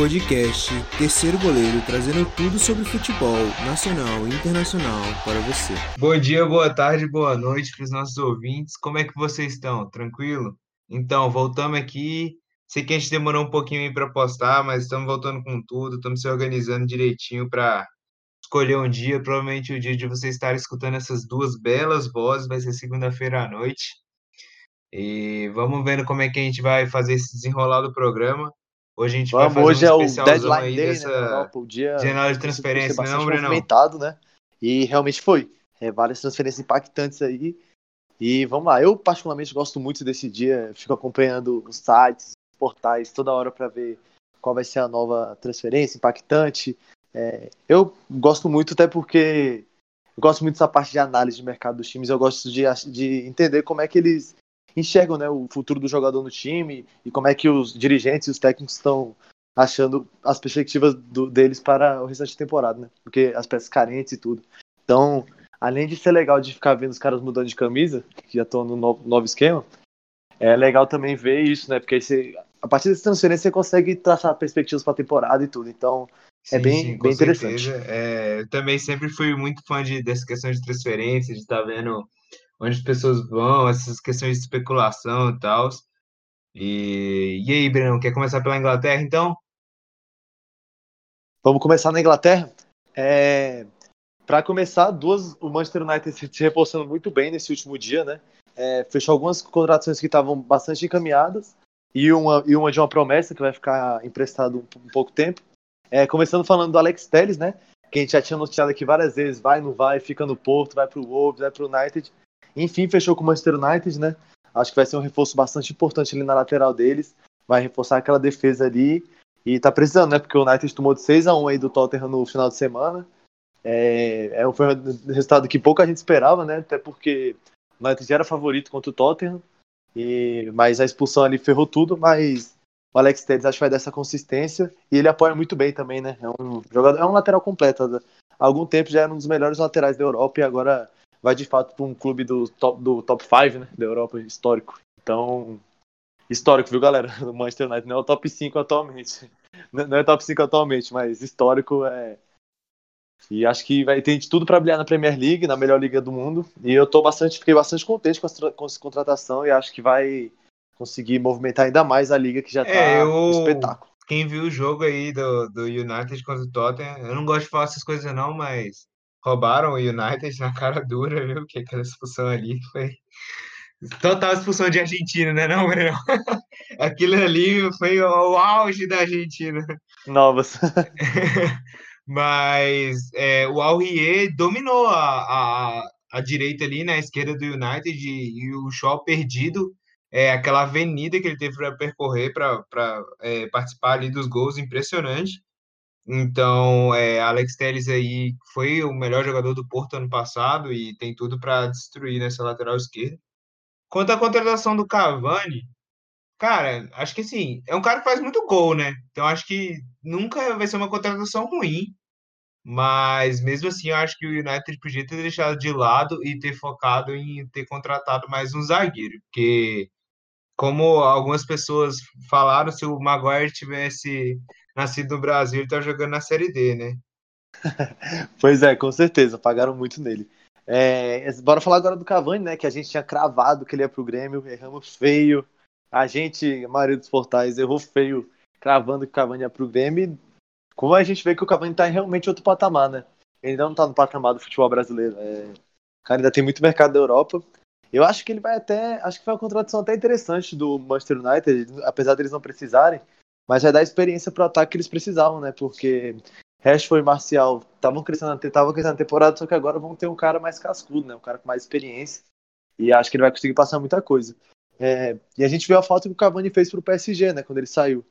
podcast Terceiro Goleiro, trazendo tudo sobre futebol nacional e internacional para você. Bom dia, boa tarde, boa noite para os nossos ouvintes. Como é que vocês estão? Tranquilo? Então, voltamos aqui. Sei que a gente demorou um pouquinho para postar, mas estamos voltando com tudo, estamos se organizando direitinho para escolher um dia. Provavelmente o dia de você estar escutando essas duas belas vozes vai ser segunda-feira à noite. E vamos vendo como é que a gente vai fazer esse desenrolar do programa. Hoje a gente Vamos, vai fazer hoje um é o deadline day, dessa né, na Europa, o dia janela de transferência, não, movimentado, né? E realmente foi. É, várias transferências impactantes aí. E vamos lá, eu particularmente gosto muito desse dia, fico acompanhando os sites, os portais toda hora para ver qual vai ser a nova transferência impactante. É, eu gosto muito até porque eu gosto muito dessa parte de análise de mercado dos times, eu gosto de, de entender como é que eles enxergam né, o futuro do jogador no time e como é que os dirigentes e os técnicos estão achando as perspectivas do- deles para o restante da temporada, né? Porque as peças carentes e tudo. Então, além de ser legal de ficar vendo os caras mudando de camisa, que já estão no novo, novo esquema, é legal também ver isso, né? Porque você, a partir dessa transferência você consegue traçar perspectivas para a temporada e tudo. Então, É bem- com bem interessante. É, eu também sempre fui muito fã de, dessa questão de transferência, de estar vendo onde as pessoas vão, essas questões de especulação e tal. E, e aí, Breno, quer começar pela Inglaterra, então? Vamos começar na Inglaterra. É... Para começar, duas, o Manchester United se reforçando muito bem nesse último dia, né? É, fechou algumas contratações que estavam bastante encaminhadas e uma, e uma de uma promessa que vai ficar emprestado um, um pouco tempo. É, começando falando do Alex Telles, né? Que a gente já tinha noticiado aqui várias vezes, vai, não vai, fica no Porto, vai pro Wolves, vai pro United. Enfim, fechou com o Manchester United, né? Acho que vai ser um reforço bastante importante ali na lateral deles. Vai reforçar aquela defesa ali. E tá precisando, né? Porque o United tomou de 6 a 1 aí do Tottenham no final de semana. É, é um foi um resultado que pouca gente esperava, né? Até porque o United já era favorito contra o Tottenham. E, mas a expulsão ali ferrou tudo, mas o Alex Telles acho que vai dar essa consistência e ele apoia muito bem também, né? É um jogador, é um lateral completo. Há algum tempo já era um dos melhores laterais da Europa e agora vai de fato para um clube do top do top 5, né, da Europa histórico. Então, histórico, viu, galera? O Manchester United não é o top 5 atualmente. Não é top 5 atualmente, mas histórico é e acho que vai ter de tudo para brilhar na Premier League, na melhor liga do mundo. E eu tô bastante, fiquei bastante contente com essa, com essa contratação e acho que vai conseguir movimentar ainda mais a liga que já tá É, eu- um espetáculo. Quem viu o jogo aí do, do United contra o Tottenham, eu não gosto de falar essas coisas não, mas roubaram o United na cara dura, viu? Que aquela expulsão ali foi total expulsão de Argentina, né não, Breno? Aquilo ali foi o auge da Argentina. Novas. Mas é, o Aurier dominou a, a, a direita ali na esquerda do United e, e o Shaw perdido, é, aquela avenida que ele teve para percorrer para é, participar ali dos gols, impressionante. Então, é, Alex Telles aí foi o melhor jogador do Porto ano passado e tem tudo para destruir nessa lateral esquerda. Quanto à contratação do Cavani, cara, acho que assim, é um cara que faz muito gol, né? Então acho que nunca vai ser uma contratação ruim. Mas mesmo assim, eu acho que o United podia ter deixado de lado e ter focado em ter contratado mais um zagueiro, porque como algumas pessoas falaram, se o Maguire tivesse nascido no Brasil, ele tá jogando na Série D, né? Pois é, com certeza, pagaram muito nele. É, bora falar agora do Cavani, né? Que a gente tinha cravado que ele ia pro Grêmio, erramos feio. A gente, a maioria dos portais, errou feio, cravando que o Cavani ia pro Grêmio. E como a gente vê que o Cavani tá em realmente outro patamar, né? Ele ainda não tá no patamar do futebol brasileiro. É, o cara ainda tem muito mercado da Europa. Eu acho que ele vai até. Acho que foi uma contratação até interessante do Manchester United, apesar deles não precisarem, mas vai dar experiência pro ataque que eles precisavam, né? Porque Rashford e Marcial estavam crescendo, estavam crescendo na temporada, só que agora vão ter um cara mais cascudo, né? Um cara com mais experiência. E acho que ele vai conseguir passar muita coisa. É, e a gente viu a falta que o Cavani fez pro PSG, né? Quando ele saiu.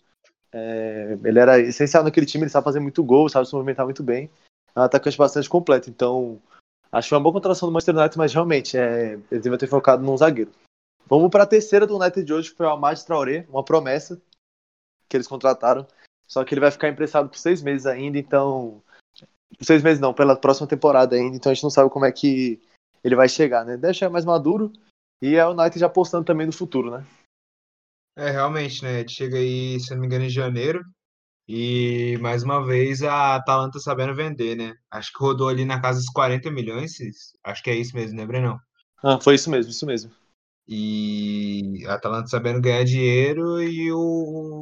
É, ele era essencial naquele time, ele sabe fazer muito gol, sabe se movimentar muito bem. É um atacante bastante completo. Então, acho que foi uma boa contratação do Manchester United, mas realmente, é, eles devem ter focado num zagueiro. Vamos para a terceira do United de hoje, que foi o Amad Traoré, uma promessa que eles contrataram. Só que ele vai ficar emprestado por seis meses ainda, então. Seis meses não, pela próxima temporada ainda, então a gente não sabe como é que ele vai chegar, né? Chegar mais maduro. E é o United já apostando também no futuro, né? É, realmente, né? Chega aí, se não me engano, em janeiro. E mais uma vez a Atalanta sabendo vender, né? Acho que rodou ali na casa dos 40 milhões. Acho que é isso mesmo, né, Brenão? Ah, foi isso mesmo, isso mesmo. E a Atalanta sabendo ganhar dinheiro e o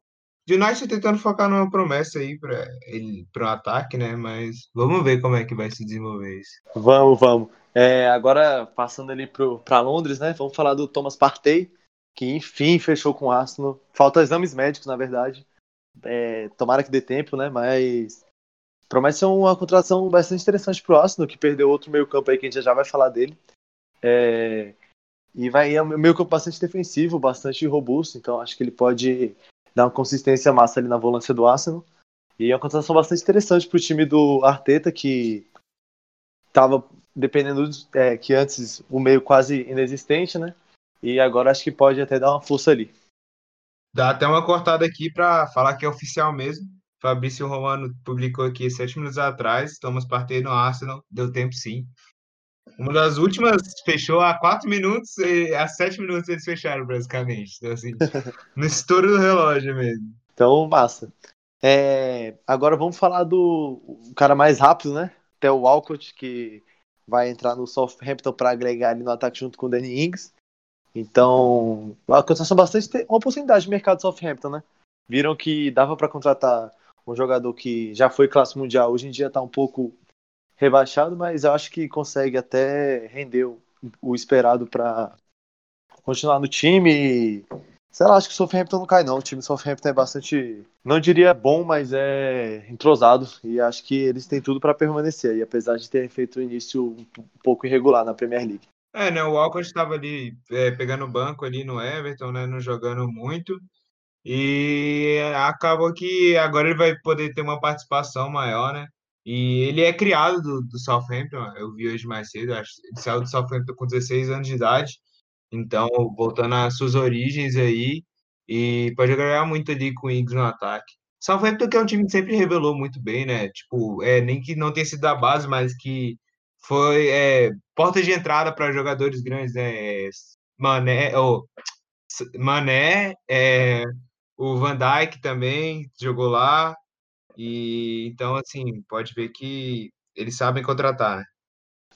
United tentando focar numa promessa aí para ele para o ataque, né? Mas vamos ver como é que vai se desenvolver isso. Vamos, vamos. É, agora passando ali para Londres, né? Vamos falar do Thomas Partey, que enfim fechou com o Arsenal. Falta exames médicos, na verdade. É, tomara que dê tempo, né? Mas promete ser uma contratação bastante interessante para o Arsenal, que perdeu outro meio campo aí que a gente já vai falar dele. É, e vai é um meio campo bastante defensivo, bastante robusto, então acho que ele pode dar uma consistência massa ali na volância do Arsenal. E é uma contratação bastante interessante para o time do Arteta, que estava dependendo é, que antes o meio quase inexistente, né? E agora acho que pode até dar uma força ali. Dá até uma cortada aqui para falar que é oficial mesmo. Fabrício Romano publicou aqui sete minutos atrás. Thomas Partey no Arsenal. Deu tempo sim. Uma das últimas fechou há quatro minutos e há sete minutos eles fecharam, basicamente. Então, assim, no estouro do relógio mesmo. Então, massa. É, agora vamos falar do cara mais rápido, né? Theo Walcott, que vai entrar no Southampton para agregar ali no ataque junto com o Danny Ings. Então, uma contratação bastante uma oportunidade de mercado do Southampton, né? Viram que dava para contratar um jogador que já foi classe mundial, hoje em dia está um pouco rebaixado, mas eu acho que consegue até render o, o esperado para continuar no time. Sei lá, acho que o Southampton não cai não. O time do Southampton é bastante, não diria bom, mas é entrosado e acho que eles têm tudo para permanecer. E apesar de terem feito o início um pouco irregular na Premier League. É, né? O Walcott estava ali é, pegando o banco ali no Everton, né? Não jogando muito. E acabou que agora ele vai poder ter uma participação maior, né? E ele é criado do, do Southampton, eu vi hoje mais cedo, acho, ele saiu do Southampton com 16 anos de idade. Então, voltando às suas origens aí, e pode agregar muito ali com o Ings no ataque. Southampton que é um time que sempre revelou muito bem, né? Tipo, é, nem que não tenha sido da base, mas que foi é, porta de entrada para jogadores grandes, né? Mané, oh, Mané é, o Van Dijk também jogou lá. E então, assim, pode ver que eles sabem contratar, né?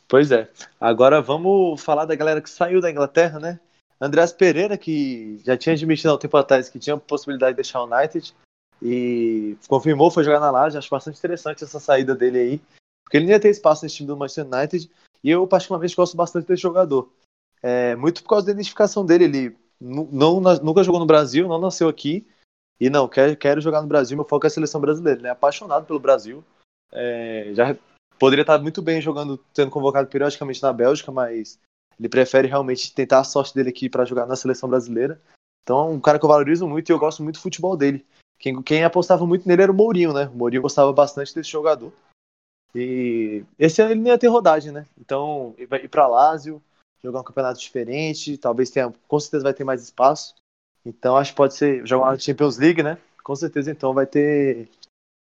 Pois é. Agora vamos falar da galera que saiu da Inglaterra, né? Andreas Pereira, que já tinha admitido há um tempo atrás que tinha possibilidade de deixar o United e confirmou, foi jogar na Laje. Acho bastante interessante essa saída dele aí. Porque ele não ia ter espaço nesse time do Manchester United. E eu, particularmente, gosto bastante desse jogador. É, muito por causa da identificação dele. Ele não, nunca jogou no Brasil, não nasceu aqui. E não, quero, quero jogar no Brasil. Meu foco é a seleção brasileira. Ele é apaixonado pelo Brasil. É, já poderia estar muito bem jogando, sendo convocado periodicamente na Bélgica, mas ele prefere realmente tentar a sorte dele aqui para jogar na seleção brasileira. Então é um cara que eu valorizo muito e eu gosto muito do futebol dele. Quem, quem apostava muito nele era o Mourinho, né? O Mourinho gostava bastante desse jogador. E esse ano ele não ia ter rodagem, né? Então, ir para Lazio, jogar um campeonato diferente, talvez tenha, com certeza vai ter mais espaço. Então, acho que pode ser jogar uma Champions League, né? Com certeza, então, vai ter.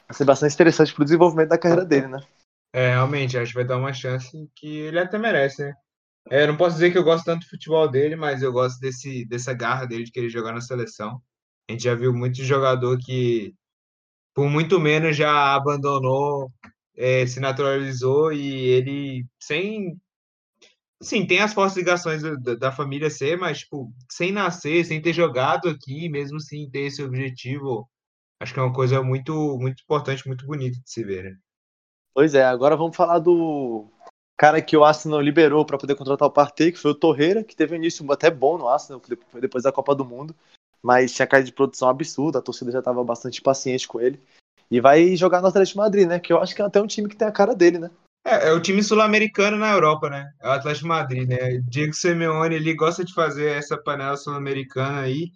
Vai ser bastante interessante para o desenvolvimento da carreira dele, né? É, realmente, acho que vai dar uma chance que ele até merece, né? É, não posso dizer que eu gosto tanto do futebol dele, mas eu gosto desse, dessa garra dele de querer jogar na seleção. A gente já viu muito jogador que, por muito menos, já abandonou é, se naturalizou e ele sem sim tem as fortes ligações da, da, família ser, mas tipo sem nascer, sem ter jogado aqui, mesmo sem ter esse objetivo, acho que é uma coisa muito muito importante, muito bonita de se ver. Né? Pois é, agora vamos falar do cara que o Arsenal liberou para poder contratar o Partey, que foi o Torreira, que teve um início até bom no Arsenal, depois da Copa do Mundo, mas tinha caído de produção absurda, a torcida já estava bastante paciente com ele. E vai jogar no Atlético Madrid, né? Que eu acho que é até um time que tem a cara dele, né? É, é o time sul-americano na Europa, né? É o Atlético Madrid, né? Diego Simeone, ele gosta de fazer essa panela sul-americana aí.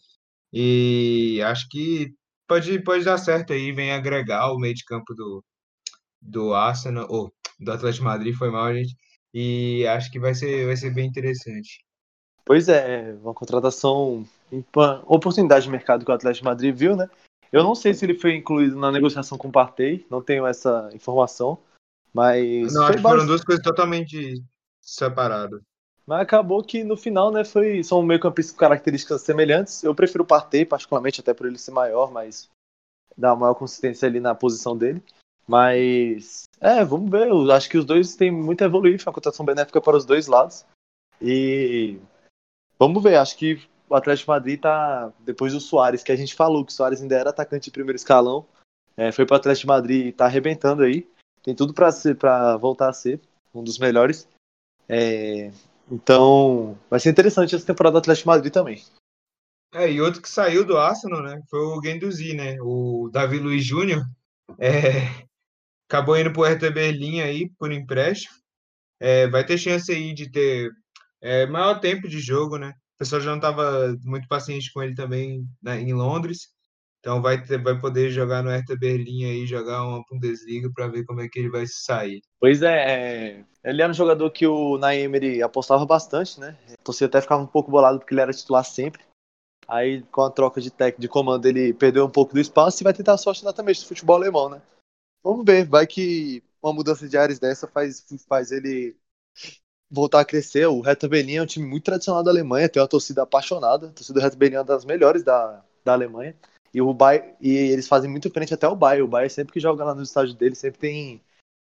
E acho que pode, pode dar certo aí, vem agregar o meio de campo do, do Arsenal, ou do Atlético Madrid, foi mal, gente. E acho que vai ser, vai ser bem interessante. Pois é, uma contratação, oportunidade de mercado que o Atlético Madrid viu, né? Eu não sei se ele foi incluído na negociação com o Partey, não tenho essa informação, mas... Não, acho que foram duas coisas totalmente separadas. Mas acabou que no final, né, foi, são meio campistas com características semelhantes. Eu prefiro o Partey, particularmente, até por ele ser maior, mas dar maior consistência ali na posição dele. Mas, é, vamos ver. Eu acho que os dois têm muito a evoluir. Foi uma cotação benéfica para os dois lados. E vamos ver. Acho que o Atlético Madrid tá, depois do Soares, que a gente falou que o Soares ainda era atacante de primeiro escalão, é, foi para o Atlético Madrid e tá arrebentando aí. Tem tudo para voltar a ser um dos melhores. É, então, vai ser interessante essa temporada do Atlético Madrid também. É, e outro que saiu do Arsenal, né, foi o Guendouzi, né, o Davi Luiz Júnior, é, acabou indo pro RT Berlim aí, por empréstimo, é, vai ter chance aí de ter é, maior tempo de jogo, né, o pessoal já não estava muito paciente com ele também né, em Londres, então vai, ter, vai poder jogar no Hertha Berlim aí, jogar uma Bundesliga para ver como é que ele vai sair. Pois é, é, ele era um jogador que o Naemery apostava bastante, né? A torcida até ficava um pouco bolado porque ele era titular sempre. Aí com a troca de técnico de comando ele perdeu um pouco do espaço e vai tentar a sorte exatamente do futebol alemão, né? Vamos ver, vai que uma mudança de áreas dessa faz, faz ele voltar a crescer. O Hertha Berlim é um time muito tradicional da Alemanha, tem uma torcida apaixonada. A torcida do Hertha Berlim é uma das melhores da, da Alemanha. E o Bayern, e eles fazem muito frente até o Bayern. O Bayern sempre que joga lá no estádio dele, sempre tem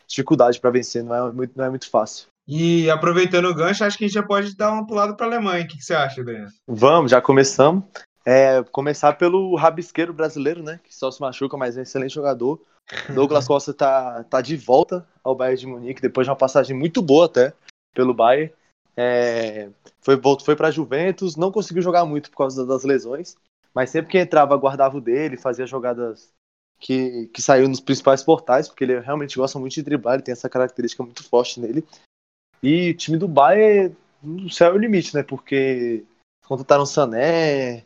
dificuldade para vencer, não é, muito, não é muito fácil. E aproveitando o gancho, acho que a gente já pode dar uma pulada para a Alemanha. O que, que, você acha, Adriano? Vamos, já começamos. É, começar pelo rabisqueiro brasileiro, né? Que só se machuca, mas é um excelente jogador. Douglas Costa tá, tá de volta ao Bayern de Munique, depois de uma passagem muito boa até pelo Bayern. É, foi foi para Juventus, não conseguiu jogar muito por causa das lesões, mas sempre que entrava, guardava o dele, fazia jogadas que, que saiu nos principais portais, porque ele realmente gosta muito de driblar, ele tem essa característica muito forte nele. E o time do Bayern, o céu é o limite, né? Porque contrataram Sané,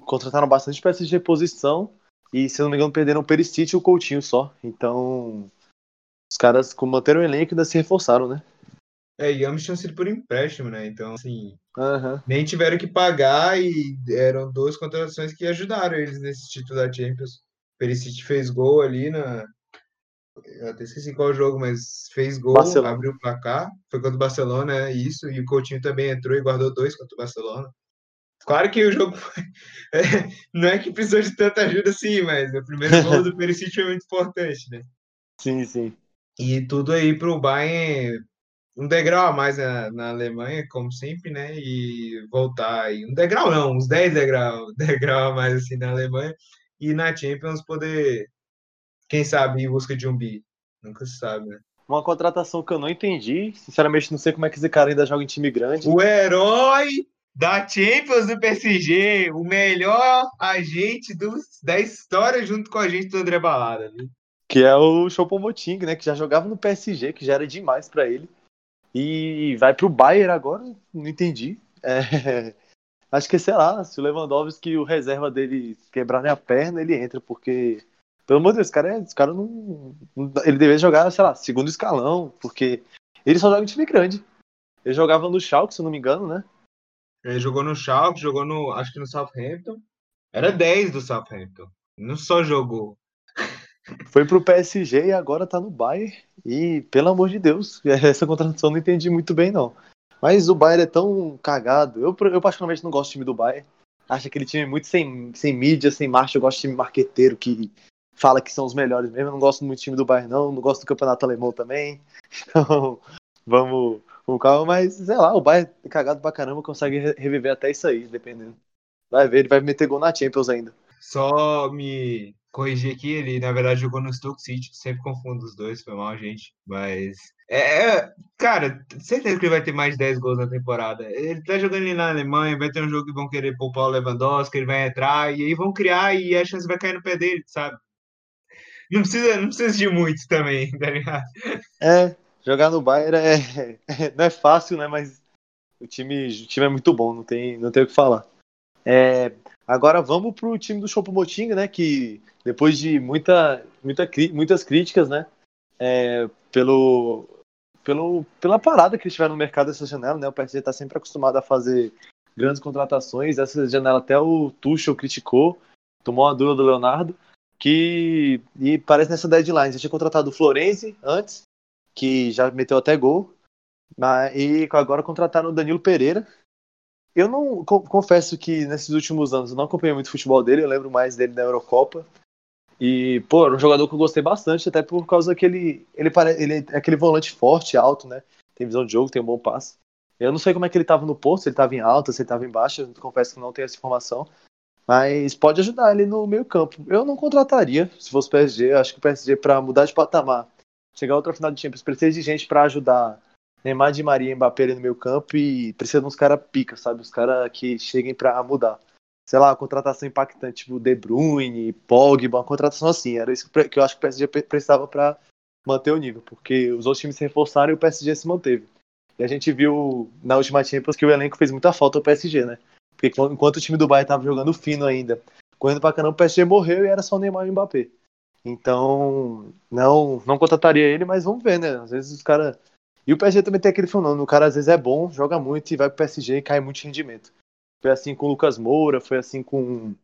contrataram bastante peças de reposição e, se não me engano, perderam o Peristite e o Coutinho só. Então, os caras manteram o elenco e ainda se reforçaram, né? É, e ambos tinham sido por empréstimo, né? Então, assim, uhum. nem tiveram que pagar e eram duas contratações que ajudaram eles nesse título da Champions. Perisic fez gol ali na. Eu até esqueci qual jogo, mas fez gol, Barcelona. abriu o placar. Foi contra o Barcelona, é isso. E o Coutinho também entrou e guardou dois contra o Barcelona. Claro que o jogo foi... não é que precisou de tanta ajuda assim, mas o primeiro gol do Perisic foi muito importante, né? Sim, sim. E tudo aí para o Bayern um degrau a mais na, na, Alemanha, como sempre, né? E voltar aí. Um degrau não, uns 10 degrau, degrau a mais assim na Alemanha. E na Champions poder, quem sabe, em busca de um bi. Nunca se sabe, né? Uma contratação que eu não entendi. Sinceramente, não sei como é que esse cara ainda joga em time grande. O herói da Champions do PSG, o melhor agente do, da história junto com a gente do André Balada, viu? Que é o Choupo-Moting, né? Que já jogava no PSG, que já era demais para ele. E vai pro Bayern agora, não entendi. É, acho que, sei lá, se o Lewandowski o reserva dele quebrar a perna, ele entra, porque, pelo amor de Deus, esse cara, é, esse cara não. Ele deveria jogar, sei lá, segundo escalão, porque ele só joga em time grande. Ele jogava no Schalke, se não me engano, né? Ele jogou no Schalke, jogou no, acho que no Southampton. Era 10 do Southampton. Não só jogou. Foi pro PSG e agora tá no Bayern. E, pelo amor de Deus, essa contratação não entendi muito bem, não. Mas o Bayern é tão cagado. Eu, eu particularmente não gosto do time do Bayern. Acho aquele time muito sem, sem mídia, sem marcha. Eu gosto de time marqueteiro que fala que são os melhores mesmo. Eu não gosto muito do time do Bayern, não. Não gosto do campeonato alemão também. Então, vamos com calma. Mas, sei lá, o Bayern é cagado pra caramba. Consegue reviver até isso aí, dependendo. Vai ver, ele vai meter gol na Champions ainda. Só me corrigir aqui, ele na verdade jogou no Stoke City, sempre confundo os dois, foi mal, gente. Mas. É, é cara, certeza que ele vai ter mais de 10 gols na temporada. Ele tá jogando ali na Alemanha, vai ter um jogo que vão querer poupar o Lewandowski, ele vai entrar, e aí vão criar e a chance vai cair no pé dele, sabe? Não precisa, não precisa de muito também, tá ligado? É, jogar no Bayern é, é, não é fácil, né? Mas o time, o time é muito bom, não tem, não tem o que falar. É, agora vamos pro time do Chopo Moting, né? Que depois de muita, muita, muitas críticas, né? É, pelo, pelo, pela parada que eles tiveram no mercado dessa janela, né? O PSG está sempre acostumado a fazer grandes contratações. Essa janela até o Tuchel criticou, tomou uma dura do Leonardo, que e parece nessa deadline. Já tinha contratado o Florenzi antes, que já meteu até gol, mas, e agora contrataram o Danilo Pereira, eu não confesso que nesses últimos anos eu não acompanhei muito futebol dele, eu lembro mais dele na Eurocopa. E, pô, era um jogador que eu gostei bastante, até por causa que ele, ele, ele é aquele volante forte, alto, né? Tem visão de jogo, tem um bom passe. Eu não sei como é que ele tava no posto, se ele tava em alta, se ele tava em baixa, confesso que não tenho essa informação. Mas pode ajudar ele no meio campo. Eu não contrataria, se fosse o PSG, acho que o PSG, para mudar de patamar, chegar a outra final de Champions, precisa de gente para ajudar Neymar, de Maria e Mbappé ali no meio campo e precisa de uns caras pica, sabe? Os caras que cheguem para mudar. Sei lá, contratação impactante, tipo De Bruyne, Pogba, uma contratação assim. Era isso que eu acho que o PSG precisava para manter o nível, porque os outros times se reforçaram e o PSG se manteve. E a gente viu na última Champions que o elenco fez muita falta ao PSG, né? Porque enquanto o time do Bayern tava jogando fino ainda, correndo pra caramba, o PSG morreu e era só o Neymar e o Mbappé. Então, não, não contrataria ele, mas vamos ver, né? Às vezes os caras. E o PSG também tem aquele fenômeno, o cara às vezes é bom, joga muito e vai pro PSG e cai muito rendimento. Foi assim com o Lucas Moura, foi assim com.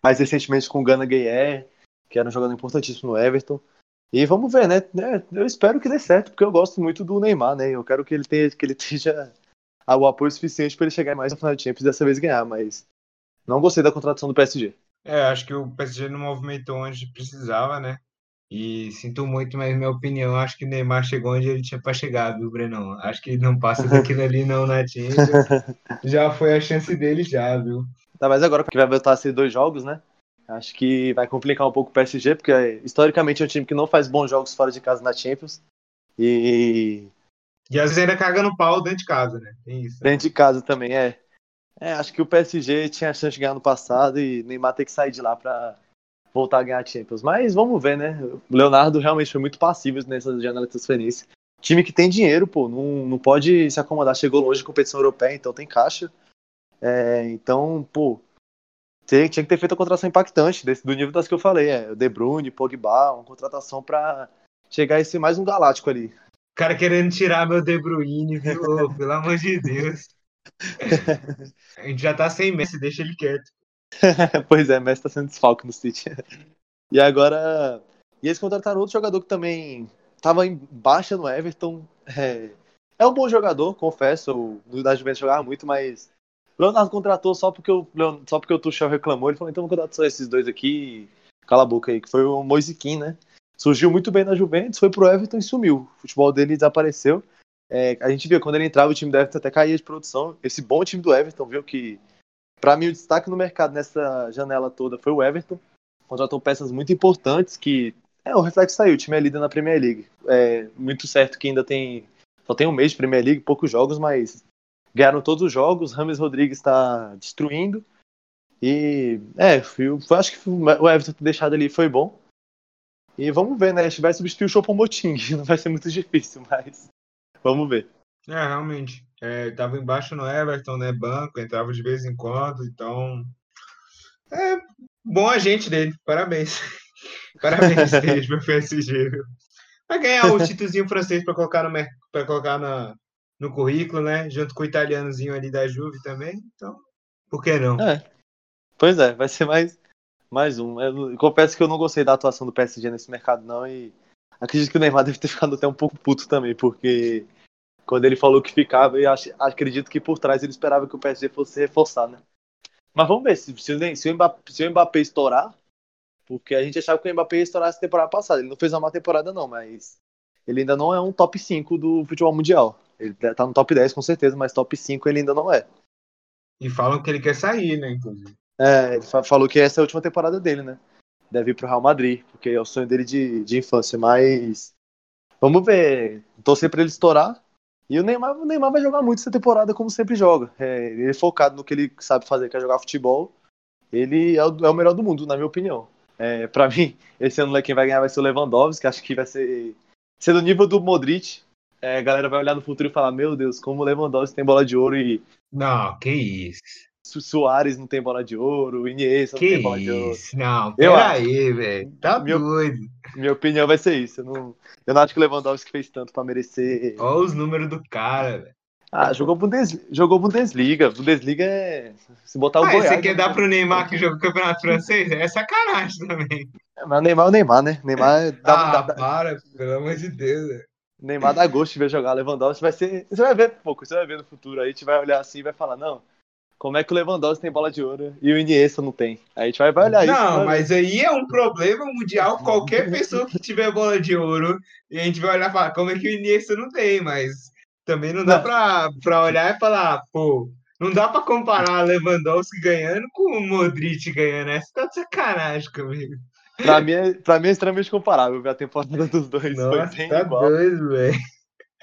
Mais recentemente com o Gana Gueye, que era um jogador importantíssimo no Everton. E vamos ver, né? É, eu espero que dê certo, porque eu gosto muito do Neymar, né? Eu quero que ele tenha, que ele esteja o apoio suficiente para ele chegar mais no final de Champions e dessa vez ganhar, mas não gostei da contratação do PSG. É, acho que o PSG não movimentou onde precisava, né? E sinto muito, mas minha opinião, acho que o Neymar chegou onde ele tinha para chegar, viu, Brenão? Acho que não passa daquilo ali não na Champions. já foi a chance dele já, viu? Tá, mas agora que vai voltar a ser dois jogos, né? Acho que vai complicar um pouco o PSG, porque historicamente é um time que não faz bons jogos fora de casa na Champions. E. E às vezes ainda caga no pau dentro de casa, né? Tem isso. Dentro de casa também, é. É, acho que o PSG tinha a chance de ganhar no passado e Neymar ter que sair de lá para voltar a ganhar a Champions. Mas vamos ver, né? O Leonardo realmente foi muito passivo nessa janela de transferência. Time que tem dinheiro, pô, não, não pode se acomodar. Chegou longe de competição europeia, então tem caixa. É, então, pô, tinha, tinha que ter feito a contratação impactante, desse, do nível das que eu falei. É, o De Bruyne, Pogba, uma contratação para chegar e ser mais um galáctico ali. O cara querendo tirar meu De Bruyne, viu? Pelo amor de Deus. A gente já tá sem Messi, deixa ele quieto. pois é, Messi tá sendo desfalque no City. e agora. E eles contrataram outro jogador que também tava em baixa no Everton. É, é um bom jogador, confesso. No da Juventus jogava muito, mas o Leonardo contratou só porque o, só porque o Tuchel reclamou. Ele falou, então vou contratar só esses dois aqui. Cala a boca aí, que foi o Moisiquim, né? Surgiu muito bem na Juventus, foi pro Everton e sumiu. O futebol dele desapareceu. É, a gente via quando ele entrava, o time do Everton até caía de produção. Esse bom time do Everton, viu que para mim o destaque no mercado nessa janela toda foi o Everton. Contratou peças muito importantes que é o reflexo saiu. O time é líder na Premier League. É muito certo que ainda tem só tem um mês de Premier League, poucos jogos, mas ganharam todos os jogos. Rames Rodrigues está destruindo. E é, foi, acho que o Everton deixado ali foi bom. E vamos ver, né? A gente vai substituir o Choupo-Moting. Não vai ser muito difícil, mas vamos ver. É, realmente. É, tava embaixo no Everton, né? Banco, entrava de vez em quando, então. É bom agente dele, parabéns. parabéns, Stage, pro PSG, viu? Vai ganhar o títulozinho francês para colocar, no, pra colocar na, no currículo, né? Junto com o italianozinho ali da Juve também. Então, por que não? É. Pois é, vai ser mais, mais um. Eu confesso que eu não gostei da atuação do PSG nesse mercado, não, e acredito que o Neymar deve ter ficado até um pouco puto também, porque quando ele falou que ficava, eu acho, acredito que por trás ele esperava que o PSG fosse reforçar, né? Mas vamos ver, se, se, se, o Mbappé, se o Mbappé estourar, porque a gente achava que o Mbappé ia estourar essa temporada passada. Ele não fez uma má temporada, não, mas ele ainda não é um top 5 do futebol mundial. Ele tá no top 10 com certeza, mas top 5 ele ainda não é. E falam que ele quer sair, né, inclusive. É, ele falou que essa é a última temporada dele, né? Deve ir pro Real Madrid, porque é o sonho dele de, de infância, mas vamos ver. Torcer para ele estourar. E o Neymar, o Neymar vai jogar muito essa temporada, como sempre joga. É, ele é focado no que ele sabe fazer, que é jogar futebol. Ele é o, é o melhor do mundo, na minha opinião. É, para mim, esse ano quem vai ganhar vai ser o Lewandowski, que acho que vai ser, ser do nível do Modric, é, a galera vai olhar no futuro e falar: Meu Deus, como o Lewandowski tem bola de ouro e. Não, que isso. Soares não tem bola de ouro, o Iniesta não tem bola de ouro. Não, peraí, velho. Tá meu, doido. Minha opinião vai ser isso. Eu não, eu não acho que o Lewandowski fez tanto pra merecer. Olha os números do cara, velho. Ah, jogou Bundesliga. Jogou Bundesliga. Bundesliga é. Se botar o ah, Você quer dar pro Neymar que jogou Campeonato Francês? É sacanagem também. É, mas o Neymar é o Neymar, né? Neymar dá, ah, dá, para, pelo amor de Deus, velho. Neymar dá gosto de ver jogar Lewandowski. Vai ser. Você vai ver pouco, você vai ver no futuro aí, a gente vai olhar assim e vai falar, não. Como é que o Lewandowski tem bola de ouro e o Iniesta não tem? A gente vai, vai olhar não, isso. Não, mas aí é um problema mundial. Qualquer pessoa que tiver bola de ouro, a gente vai olhar e falar, como é que o Iniesta não tem? Mas também não dá não. Pra, olhar e falar, pô, não dá pra comparar Lewandowski ganhando com o Modric ganhando. Essa tá de sacanagem comigo. Pra mim, é, pra mim é extremamente comparável a temporada dos dois. Nossa, foi bem tá igual. doido, velho.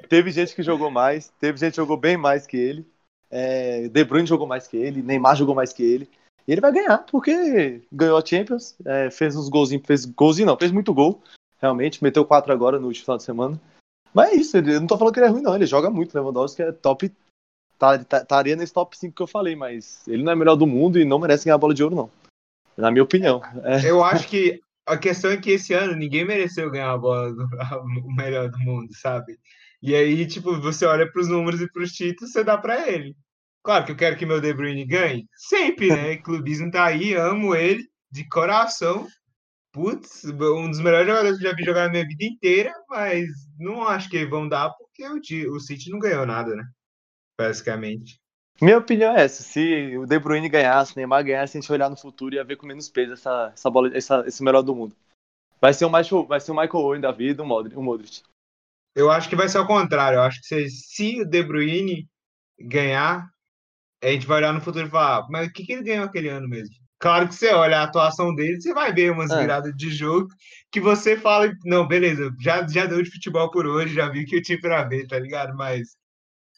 Teve gente que jogou mais, teve gente que jogou bem mais que ele. É, De Bruyne jogou mais que ele, Neymar jogou mais que ele. E ele vai ganhar, porque ganhou a Champions, é, fez uns golzinhos, fez golzinho não, fez muito gol, realmente, meteu quatro agora no último final de semana. Mas é isso, ele, eu não tô falando que ele é ruim, não, ele joga muito, Lewandowski é top, tá, tá, estaria nesse top 5 que eu falei, mas ele não é melhor do mundo e não merece ganhar a bola de ouro, não. Na minha opinião. É. Eu acho que a questão é que esse ano ninguém mereceu ganhar a bola do o melhor do mundo, sabe? E aí, tipo, você olha para os números e para os títulos, você dá para ele. Claro que eu quero que meu De Bruyne ganhe, sempre, né? Clubismo tá aí, amo ele de coração. Putz, um dos melhores jogadores que já vi jogar na minha vida inteira, mas não acho que vão dar porque o, o City não ganhou nada, né? Basicamente. Minha opinião é essa: se o De Bruyne ganhasse, o Neymar ganhasse, a gente olhar no futuro e ia ver com menos peso essa, essa bola, essa, esse melhor do mundo. Vai ser o Michael, vai ser o Michael Owen da vida, o Modric. O Modric. Eu acho que vai ser ao contrário. Eu acho que se, se o De Bruyne ganhar, a gente vai olhar no futuro e falar, ah, mas o que, que ele ganhou aquele ano mesmo? Claro que você olha a atuação dele, você vai ver umas é. viradas de jogo que você fala, não, beleza, já, já deu de futebol por hoje, já vi que eu tinha pra ver, tá ligado? Mas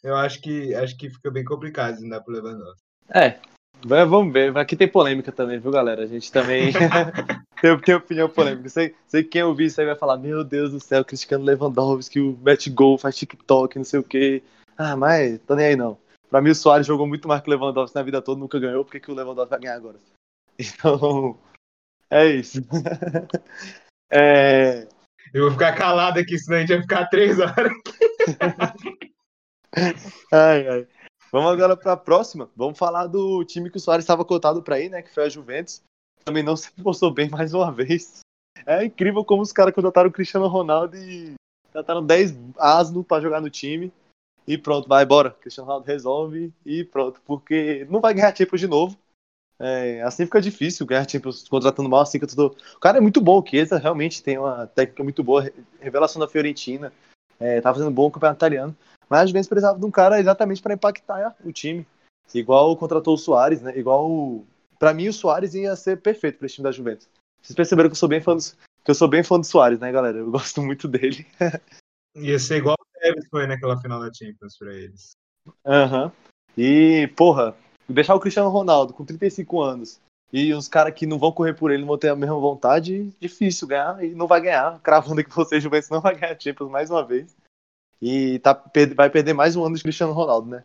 eu acho que acho que fica bem complicado ainda pro Lewandowski. É, vamos ver. Aqui tem polêmica também, viu, galera? A gente também tem, tem opinião polêmica. Sei, sei que quem ouvir isso aí vai falar: Meu Deus do céu, criticando Lewandowski, o mete gol, faz TikTok, não sei o quê. Ah, mas tô nem aí não. Pra mim, o Soares jogou muito mais que o Lewandowski na vida toda, nunca ganhou, porque que o Lewandowski vai ganhar agora? Então, é isso. é... Eu vou ficar calado aqui, senão a gente vai ficar três horas aqui. ai, ai. Vamos agora para a próxima. Vamos falar do time que o Soares estava cotado para ir, né? Que foi a Juventus. Também não se mostrou bem mais uma vez. É incrível como os caras contrataram o Cristiano Ronaldo e contrataram 10 asnos para jogar no time. E pronto, vai embora. Cristiano Ronaldo resolve e pronto. Porque não vai ganhar Champions de novo. É, assim fica difícil ganhar Champions contratando mal assim que tudo. O cara é muito bom, o Chiesa realmente tem uma técnica muito boa, revelação da Fiorentina. É, tá fazendo bom o campeonato italiano. Mas a Juventus precisava de um cara exatamente para impactar o time. Igual contratou o Soares, né? Igual. Para mim, o Soares ia ser perfeito para esse time da Juventus. Vocês perceberam que eu sou bem fã do, que eu sou bem fã do Soares, né, galera? Eu gosto muito dele. ia ser igual o Tevez foi naquela final da Champions para eles. Aham. Uhum. E, porra, deixar o Cristiano Ronaldo com 35 anos e os caras que não vão correr por ele não vão ter a mesma vontade, difícil ganhar e não vai ganhar. Cravando que você, Juventus, não vai ganhar a Champions mais uma vez. E tá, vai perder mais um ano de Cristiano Ronaldo, né?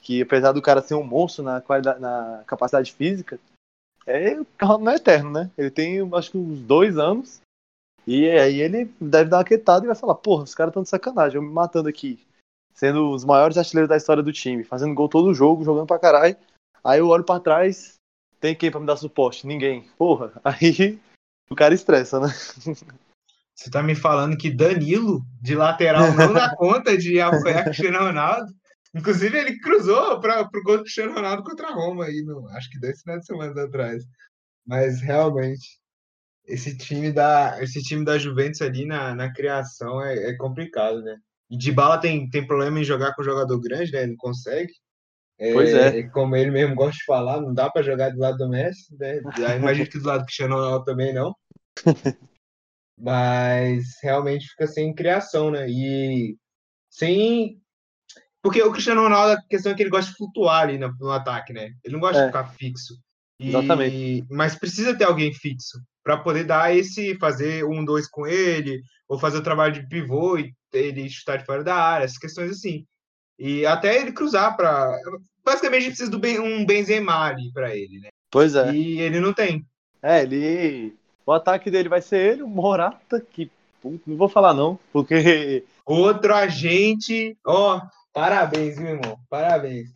Que apesar do cara ser um monstro na, qualidade, na capacidade física, é, não é eterno, né? Ele tem acho que uns dois anos. E aí ele deve dar uma quietada e vai falar, porra, os caras estão de sacanagem, eu me matando aqui. Sendo os maiores artilheiros da história do time, fazendo gol todo jogo, jogando pra caralho. Aí eu olho pra trás, tem quem pra me dar suporte? Ninguém. Porra, aí o cara estressa, né? Você tá me falando que Danilo, de lateral, não dá conta de apoiar Cristiano Ronaldo? Inclusive, ele cruzou para o gol do Cristiano Ronaldo contra a Roma, aí, no, acho que dois finais de semana atrás. Mas, realmente, esse time da, esse time da Juventus ali na, na criação é, é complicado, né? E de bala tem, tem problema em jogar com jogador grande, né? Não consegue. É, pois é. Como ele mesmo gosta de falar, não dá para jogar do lado do Messi, né? Imagino que do lado do Cristiano Ronaldo também não. mas realmente fica sem criação, né? E sem. Porque o Cristiano Ronaldo, a questão é que ele gosta de flutuar ali no, no ataque, né? Ele não gosta é. de ficar fixo. E... Exatamente. Mas precisa ter alguém fixo para poder dar esse, fazer um, dois com ele, ou fazer o trabalho de pivô e ele chutar de fora da área, essas questões assim. E até ele cruzar para. Basicamente, a gente precisa de um Benzema ali para ele, né? Pois é. E ele não tem. É, ele o ataque dele vai ser ele, o Morata, que não vou falar não, porque. Outro agente. Ó, oh, parabéns, meu irmão. Parabéns.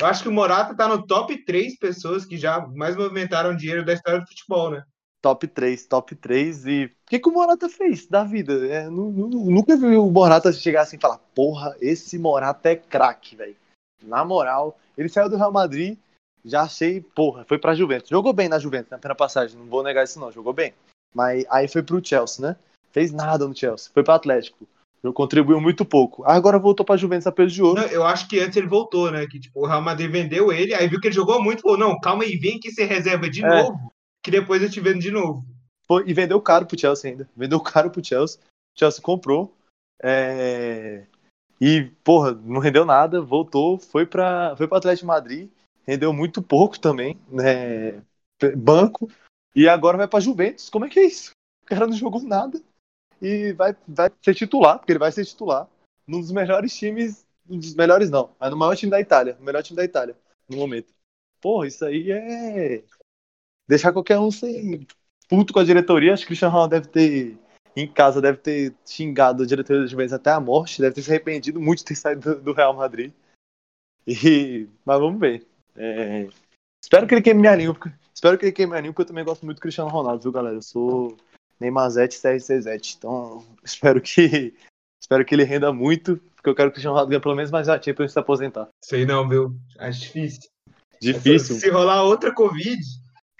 Eu acho que o Morata tá no top 3 pessoas que já mais movimentaram dinheiro da história do futebol, né? Top 3, top 3. E o que, que o Morata fez da vida? É, nunca vi o Morata chegar assim e falar: porra, esse Morata é craque, velho. Na moral, ele saiu do Real Madrid já achei, porra, foi pra Juventus. Jogou bem na Juventus, na primeira passagem, não vou negar isso não, jogou bem. Mas aí foi pro Chelsea, né? Fez nada no Chelsea, foi pro Atlético. Contribuiu muito pouco. Agora voltou pra Juventus a peso de ouro. Não, eu acho que antes ele voltou, né? Que tipo, o Real Madrid vendeu ele, aí viu que ele jogou muito, falou: não, calma aí, vem aqui ser reserva de é. novo, que depois eu te vendo de novo. E vendeu caro pro Chelsea ainda. Vendeu caro pro Chelsea. O Chelsea comprou. É... E, porra, não rendeu nada, voltou, foi para foi pro Atlético de Madrid, rendeu muito pouco também, né? Banco, e agora vai pra Juventus. Como é que é isso? O cara não jogou nada e vai, vai ser titular, porque ele vai ser titular num dos melhores times, um dos melhores não, mas no maior time da Itália, o melhor time da Itália, no momento. Porra, isso aí é deixar qualquer um sem puto com a diretoria. Acho que o Cristiano Ronaldo deve ter em casa, deve ter xingado a diretoria da Juventus até a morte, deve ter se arrependido muito de ter saído do, do Real Madrid. E, mas vamos ver. É, espero que ele queime minha língua, porque, espero que ele queime minha língua, porque eu também gosto muito do Cristiano Ronaldo, viu, galera? Eu sou Neymarzete CR7, então espero que espero que ele renda muito, porque eu quero que o Cristiano Ronaldo ganhe pelo menos mais a para se aposentar. Sei não, viu? Acho difícil. Difícil. Se rolar outra Covid,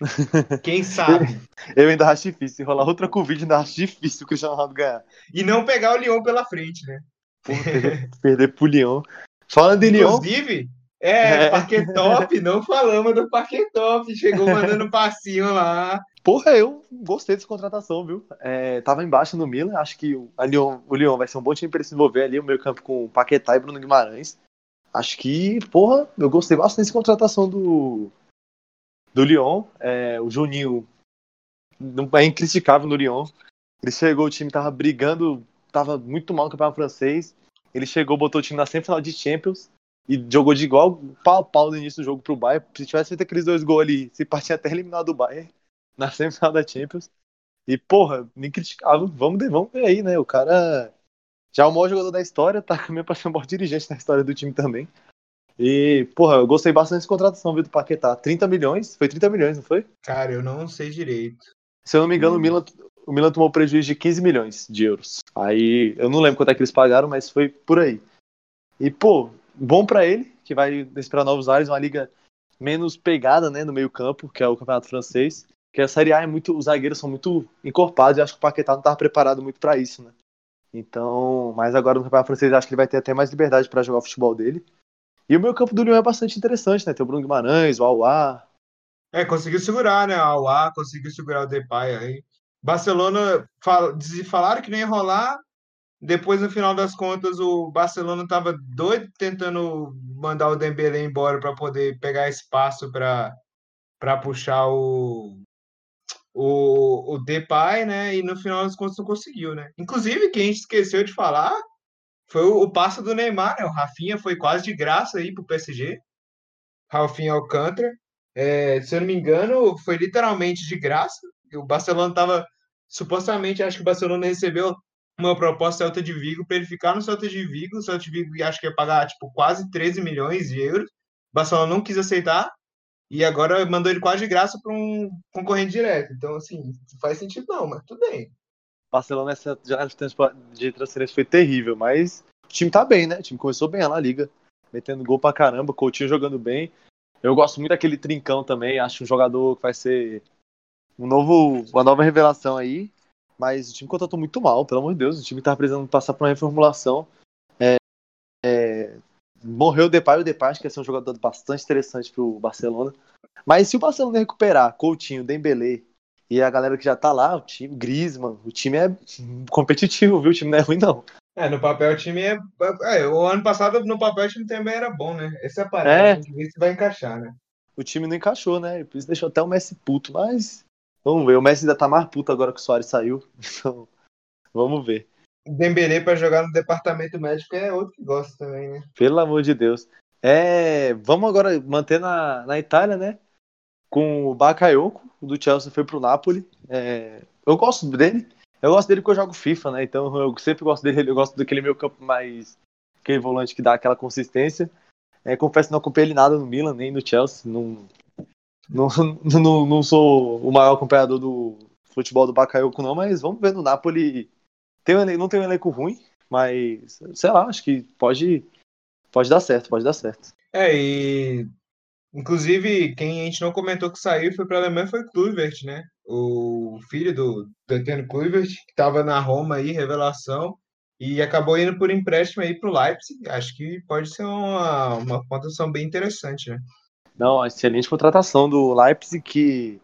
quem sabe? Eu ainda acho difícil. Se rolar outra Covid, ainda acho difícil o Cristiano Ronaldo ganhar. E não pegar o Lyon pela frente, né? Perder, perder pro Lyon. Falando de Lyon. Inclusive, é, é. Parquetop, não falamos do Parquetop. Chegou mandando passinho lá. Porra, eu gostei dessa contratação, viu? É, tava embaixo no Milan, acho que o Lyon, o Lyon vai ser um bom time para se desenvolver ali, o meio campo com Paquetá e Bruno Guimarães. Acho que, porra, eu gostei bastante dessa contratação do, do Lyon. É, o Juninho é incriticável no Lyon. Ele chegou, o time tava brigando, tava muito mal no campeonato francês. Ele chegou, botou o time na semifinal de Champions e jogou de igual pau a pau no início do jogo pro Bayern. Se tivesse feito aqueles dois gols ali, se partia até eliminado do Bayern na semifinal da Champions. E, porra, nem criticava. Vamos, vamos ver aí, né? O cara já é o maior jogador da história, tá caminhando pra ser o maior dirigente da história do time também. E, porra, eu gostei bastante dessa contratação, viu, do Paquetá. 30 milhões? Foi 30 milhões, não foi? Cara, eu não sei direito. Se eu não me engano, hum. o, Milan, o Milan tomou prejuízo de 15 milhões de euros. Aí, eu não lembro quanto é que eles pagaram, mas foi por aí. E, pô, bom para ele, que vai esperar novos ares, uma liga menos pegada, né, no meio campo, que é o campeonato francês. Que a Série A é muito. Os zagueiros são muito encorpados e acho que o Paquetá não estava preparado muito para isso, né? Então, mas agora no Campeonato Francês acho que ele vai ter até mais liberdade para jogar o futebol dele. E o meu campo do Lyon é bastante interessante, né? Tem o Bruno Guimarães, o Auá. É, conseguiu segurar, né? O Auá conseguiu segurar o Depay aí. Barcelona fal... falaram que nem ia rolar. Depois, no final das contas, o Barcelona estava doido tentando mandar o Dembélé embora para poder pegar espaço para puxar o, o, o Depay, né? E no final das contas não conseguiu, né? Inclusive, quem a gente esqueceu de falar foi o, o passo do Neymar, né? O Rafinha foi quase de graça aí pro PSG. Rafinha Alcântara. É, se eu não me engano, foi literalmente de graça. O Barcelona tava supostamente, acho que o Barcelona recebeu uma proposta Celta de Vigo para ele ficar no Celta de Vigo. O Celta de Vigo acho que ia pagar tipo quase 13 milhões de euros. O Barcelona não quis aceitar e agora mandou ele quase de graça para um concorrente direto. Então, assim, não faz sentido não, mas tudo bem. Barcelona nessa janela de transferência foi terrível, mas o time tá bem, né? O time começou bem lá na liga, metendo gol pra caramba, Coutinho jogando bem. Eu gosto muito daquele trincão também, acho um jogador que vai ser um novo, uma nova revelação aí. Mas o time contratou muito mal, pelo amor de Deus. O time tá precisando passar por uma reformulação. É, é, morreu o Depay, o Depay acho que ia ser um jogador bastante interessante pro Barcelona. Mas se o Barcelona recuperar Coutinho, Dembélé e a galera que já tá lá, o time, Griezmann, o time é competitivo, viu? O time não é ruim, não. É, no papel o time é... é. o ano passado no papel o time também era bom, né? Esse é a parada, é. se vai encaixar, né? O time não encaixou, né? Por isso deixou até o Messi puto, mas vamos ver. O Messi ainda tá mais puto agora que o Soares saiu, então vamos ver. Dembélé para jogar no departamento médico é outro que gosta também, né? Pelo amor de Deus. É, vamos agora manter na, na Itália, né? Com o Bakayoko, do Chelsea foi pro Napoli. É, eu gosto dele. Eu gosto dele porque eu jogo FIFA, né? Então eu sempre gosto dele. Eu gosto daquele meu campo mais. Aquele volante que dá aquela consistência. É, confesso que não acompanhei ele nada no Milan, nem no Chelsea. Não, não, não, não sou o maior acompanhador do futebol do Bakayoko, não, mas vamos ver no Napoli tem um, não tem um elenco ruim, mas sei lá, acho que pode, pode dar certo, pode dar certo. É, e Inclusive, quem a gente não comentou que saiu foi para a Alemanha foi Kluivert, né? O filho do Daniel Kluivert, que estava na Roma aí, revelação, e acabou indo por empréstimo aí para o Leipzig. Acho que pode ser uma, uma contratação bem interessante, né? Não, excelente contratação do Leipzig, que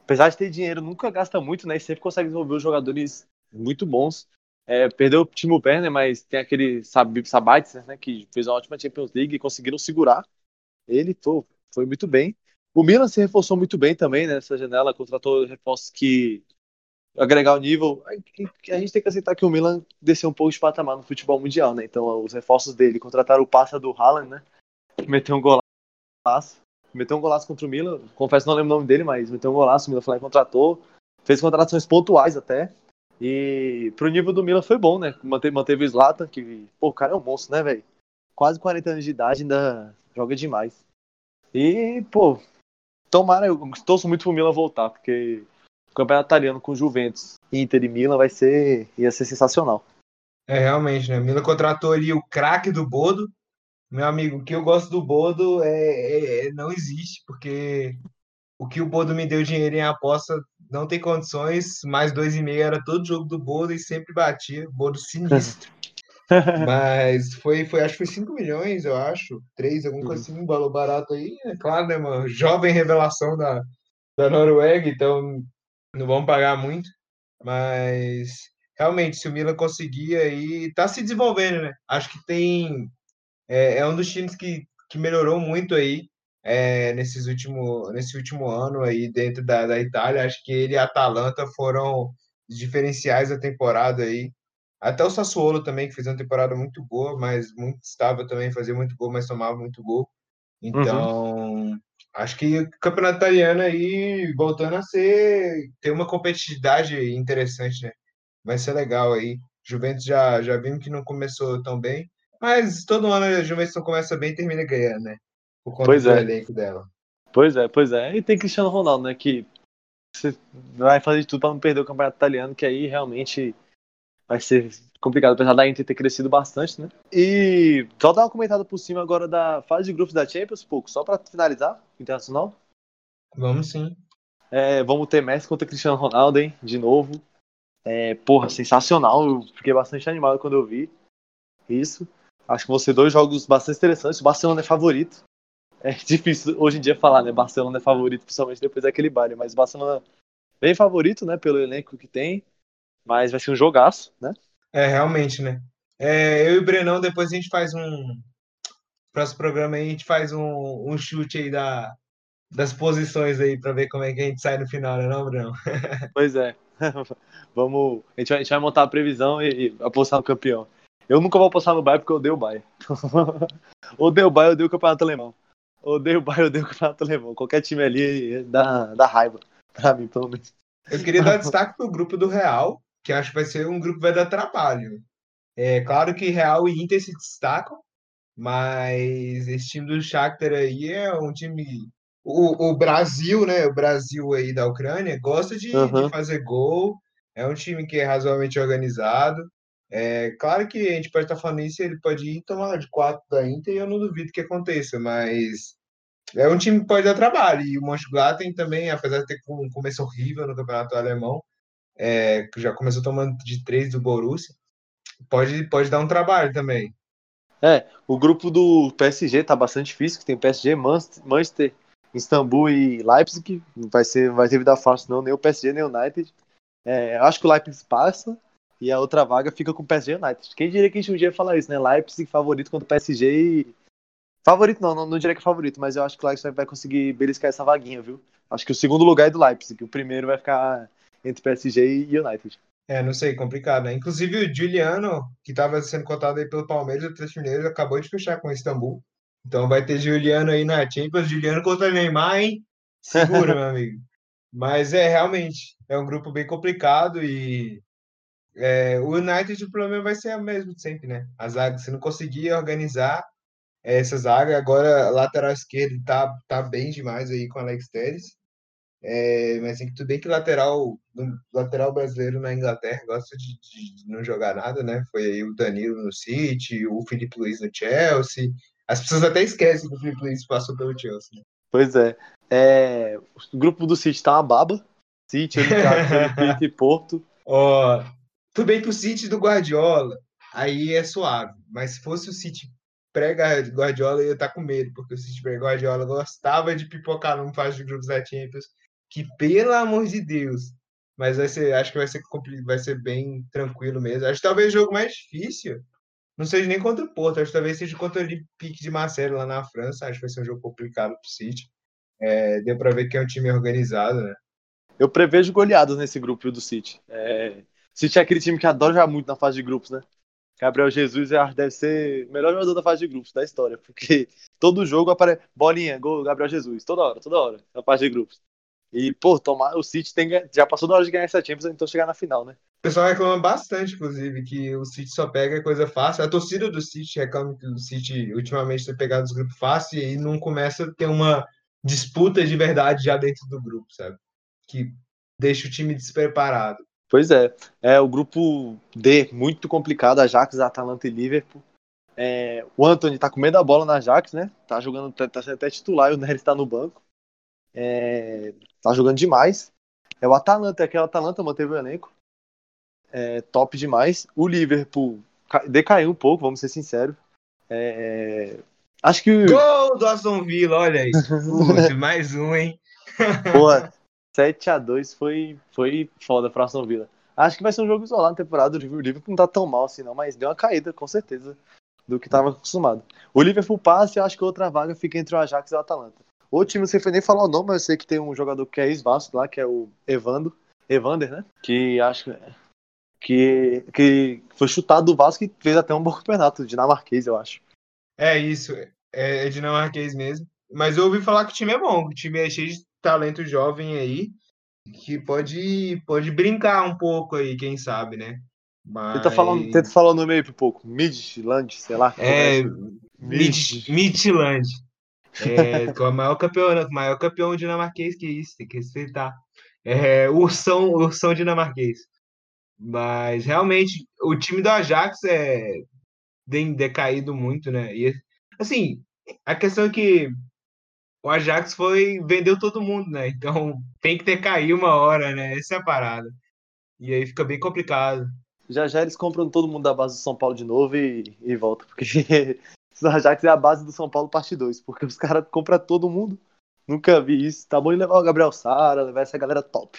apesar de ter dinheiro, nunca gasta muito, né? E sempre consegue desenvolver os jogadores muito bons. É, perdeu o Timo Werner, mas tem aquele Sab Sabitzer, né? Que fez uma ótima Champions League e conseguiram segurar ele, pô, foi muito bem. O Milan se reforçou muito bem também né, nessa janela, contratou reforços que agregar o nível. A gente tem que aceitar que o Milan desceu um pouco de patamar no futebol mundial, né? Então os reforços dele contrataram o passa do Haaland, né? Meteu um golaço. Meteu um golaço contra o Milan. Confesso não lembro o nome dele, mas meteu um golaço. O Milan e contratou. Fez contratações pontuais até. E pro nível do Milan foi bom, né? Manteve, manteve o Zlatan, que, pô, o cara é um monstro, né, velho? Quase 40 anos de idade, ainda joga demais. E, pô, tomara, eu torço muito pro Milan voltar, porque o campeonato italiano com Juventus, Inter e Milan vai ser, ia ser sensacional. É, realmente, né? O Milan contratou ali o craque do Bodo. Meu amigo, o que eu gosto do Bodo é, é, é não existe, porque o que o Bodo me deu dinheiro em aposta não tem condições, mais dois e meio era todo jogo do Bodo e sempre batia, Bodo sinistro. Mas foi, foi, acho que foi 5 milhões, eu acho. 3, alguma coisa assim, um valor barato aí. É claro, né, mano? Jovem revelação da, da Noruega, então não vão pagar muito. Mas realmente, se o Milan conseguir aí, tá se desenvolvendo, né? Acho que tem. É, é um dos times que, que melhorou muito aí é, nesses último, nesse último ano aí dentro da, da Itália. Acho que ele e a Atalanta foram diferenciais da temporada aí. Até o Sassuolo também, que fez uma temporada muito boa, mas muito estável também, fazia muito gol, mas tomava muito gol. Então, uhum. acho que o campeonato italiano aí voltando a ser ter uma competitividade interessante, né? Vai ser legal aí. Juventus já já vimos que não começou tão bem, mas todo ano a Juventus não começa bem e termina ganhando, né? Por conta pois do é. elenco dela. Pois é, pois é. E tem Cristiano Ronaldo, né? Que você vai fazer de tudo para não perder o campeonato italiano, que aí realmente vai ser complicado, apesar da Inter ter crescido bastante, né? E só dar uma comentada por cima agora da fase de grupos da Champions, pouco, só para finalizar, internacional. Vamos sim. É, vamos ter Messi contra Cristiano Ronaldo, hein? De novo. É, porra, sensacional. Eu fiquei bastante animado quando eu vi isso. Acho que vão ser dois jogos bastante interessantes. O Barcelona é favorito. É difícil hoje em dia falar, né? Barcelona é favorito, principalmente depois daquele baile. Mas o Barcelona bem favorito, né? Pelo elenco que tem. Mas vai ser um jogaço, né? É, realmente, né? É, eu e o Brenão, depois a gente faz um. Próximo programa aí, a gente faz um, um chute aí da, das posições aí para ver como é que a gente sai no final, né, não, Brenão? Pois é. Vamos. A gente, vai, a gente vai montar a previsão e, e apostar no campeão. Eu nunca vou apostar no Bayern porque eu odeio o Bayern. odeio o Bayern, odeio o campeonato alemão. Odeio o Bayern, odeio o campeonato alemão. Qualquer time ali dá, dá raiva. Pra mim, pelo menos. Eu queria dar destaque pro grupo do Real, que acho que vai ser um grupo que vai dar trabalho. É claro que Real e Inter se destacam, mas esse time do Shakhtar aí é um time o, o Brasil, né, o Brasil aí da Ucrânia gosta de, uhum. de fazer gol, é um time que é razoavelmente organizado. É claro que a gente pode estar falando isso, ele pode ir tomar de quatro da Inter e eu não duvido que aconteça, mas é um time que pode dar trabalho. E o Mönchengladbach também, apesar de ter um começo horrível no campeonato alemão, é, que já começou tomando de três do Borussia, pode, pode dar um trabalho também. É, o grupo do PSG tá bastante difícil, tem PSG, Manchester, Istambul e Leipzig, vai ser vai ter vida fácil não, nem o PSG nem o United. É, acho que o Leipzig passa e a outra vaga fica com o PSG United. Quem diria que a gente um dia ia falar isso, né? Leipzig favorito contra o PSG e favorito não, não, não diria que é favorito, mas eu acho que o Leipzig vai conseguir beliscar essa vaguinha, viu? Acho que o segundo lugar é do Leipzig, o primeiro vai ficar entre PSG e United. É, não sei, complicado, né? Inclusive o Juliano, que estava sendo cotado aí pelo Palmeiras o Atlético Mineiro, acabou de fechar com o Istambul. Então vai ter Juliano aí na Champions, Juliano contra Neymar, hein? Seguro, meu amigo. Mas é, realmente, é um grupo bem complicado e é, o United, o problema vai ser o mesmo de sempre, né? A zaga, se não conseguir organizar essa zaga, agora lateral esquerdo tá, tá bem demais aí com Alex Telles. É, mas assim, tudo bem que lateral, lateral brasileiro na Inglaterra gosta de, de, não jogar nada, né? Foi aí o Danilo no City, o Felipe Luiz no Chelsea, As pessoas até esquecem que o Felipe Luiz passou pelo Chelsea. Né? Pois é. é. O grupo do City tá uma baba. City, e Porto. Ó, tudo bem que o City do Guardiola aí é suave, mas se fosse o City pré-Guardiola, eu ia estar tá com medo, porque o City pré-Guardiola gostava de pipocar num fase de grupos da Champions, que pelo amor de Deus, mas vai ser, acho que vai ser vai ser bem tranquilo mesmo. Acho que talvez o jogo mais difícil não seja nem contra o Porto, acho que talvez seja contra o Olympique de Marseille lá na França. Acho que vai ser um jogo complicado para o City. É, deu para ver que é um time organizado, né? Eu prevejo goleadas nesse grupo do City. É, City é aquele time que adora jogar muito na fase de grupos, né? Gabriel Jesus deve ser o melhor jogador da fase de grupos da história, porque todo jogo aparece bolinha, gol, Gabriel Jesus, toda hora, toda hora, na fase de grupos. E, pô, tomar, o City tem, já passou da hora de ganhar essa Champions, então chegar na final, né? O pessoal reclama bastante, inclusive, que o City só pega coisa fácil. A torcida do City reclama que o City ultimamente tem pegado os grupos fáceis e não começa a ter uma disputa de verdade já dentro do grupo, sabe? Que deixa o time despreparado. Pois é. É o grupo D, muito complicado, Ajax, Atalanta e Liverpool. É, o Anthony tá com medo da bola na Ajax, né? Tá jogando, tá, tá sendo até titular e o Neres tá no banco. É, tá jogando demais. É o Atalanta, aquele Atalanta manteve o elenco. É, top demais. O Liverpool decaiu um pouco, vamos ser sinceros. É, acho que. Gol do Aston Villa, olha aí. mais um, hein? Pô, 7x2 foi, foi foda pra Aston Villa. Acho que vai ser um jogo isolado na temporada. O Liverpool não tá tão mal assim, não, mas deu uma caída, com certeza, do que tava acostumado. O Liverpool passa e acho que outra vaga fica entre o Ajax e o Atalanta. O time, não sei nem falar o nome, mas eu sei que tem um jogador que é ex-Vasco lá, que é o Evando. Evander, né? Que acho que, que foi chutado do Vasco e fez até um bom campeonato, dinamarquês, eu acho. É isso, é, é dinamarquês mesmo. Mas eu ouvi falar que o time é bom, o time é cheio de talento jovem aí, que pode, pode brincar um pouco aí, quem sabe, né? Mas... Tenta, falar, tenta falar o nome aí pouco. Midland, sei lá. É, Mid, Midland. É, é o maior campeão, maior campeão dinamarquês que isso, tem que respeitar. É, ursão, ursão dinamarquês. Mas realmente o time do Ajax é tem decaído muito, né? E assim, a questão é que o Ajax foi vendeu todo mundo, né? Então tem que ter caído uma hora, né? Essa é a parada. E aí fica bem complicado. Já já eles compram todo mundo da base do São Paulo de novo e, e volta, porque o Ajax é a base do São Paulo parte 2, porque os caras compram todo mundo. Nunca vi isso. Tá bom de levar o Gabriel Sara, levar essa galera top.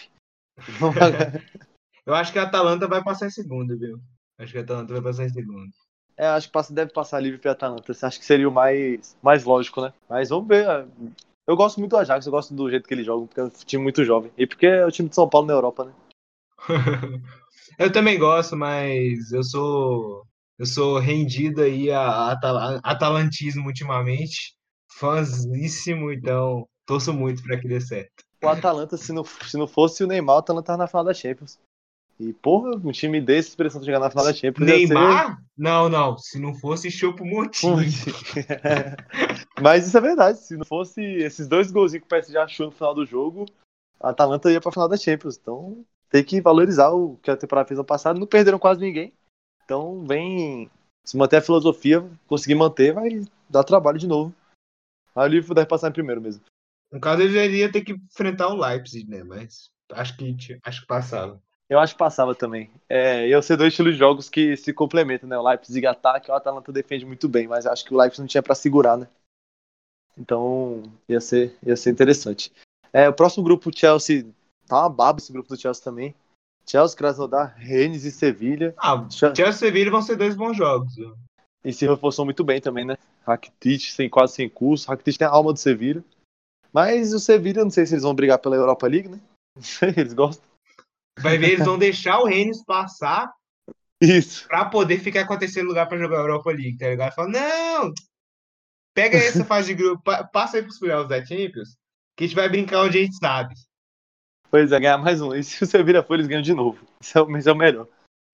Eu acho que a Atalanta vai passar em segundo, viu? Acho que a Atalanta vai passar em segundo. É, acho que passa, deve passar livre pra Atalanta. Acho que seria o mais, mais lógico, né? Mas vamos ver. Eu gosto muito do Ajax, eu gosto do jeito que eles jogam, porque é um time muito jovem. E porque é o time de São Paulo na Europa, né? eu também gosto, mas eu sou eu sou rendido aí a, atal atalantismo ultimamente. Fãzíssimo, então torço muito para que dê certo. O Atalanta, se não, se não fosse o Neymar, o Atalanta tava na final da Champions. E, porra, um time desse expressão chegar na final da Champions. Neymar? Ser... Não, não. Se não fosse Chopo Motinho. Mas isso é verdade. Se não fosse esses dois golzinhos que o PSG achou no final do jogo, a Atalanta ia pra final da Champions. Então tem que valorizar o que a temporada fez no passado. Não perderam quase ninguém. Então vem. Se manter a filosofia, conseguir manter, vai dar trabalho de novo. Aí o Liverpool deve passar em primeiro mesmo. No caso, ele já iria ter que enfrentar o Leipzig, né? Mas acho que, acho que passava. Eu acho que passava também. É, iam ser dois estilos de jogos que se complementam, né? O Leipzig ataca, o Atalanta defende muito bem, mas acho que o Leipzig não tinha para segurar, né? Então ia ser, ia ser interessante. É, o próximo grupo, Chelsea, tá uma baba esse grupo do Chelsea também. Chelsea, Krasnodar, Rennes e Sevilha. Ah, Chelsea e Sevilha vão ser dois bons jogos. E se reforçou muito bem também, né? Rakitic sem, quase sem curso. Rakitic tem a alma do Sevilha. Mas o Sevilha, não sei se eles vão brigar pela Europa League, né? Não sei, eles gostam. Vai ver, eles vão deixar o Rennes passar isso. Pra poder ficar com terceiro lugar pra jogar a Europa League, tá ligado? Fala, não! Pega essa fase de grupo, passa aí pros playoffs da Champions, que a gente vai brincar onde a gente sabe. Pois é, ganhar mais um. E se você vira for, eles ganham de novo. Isso é, mas é o melhor.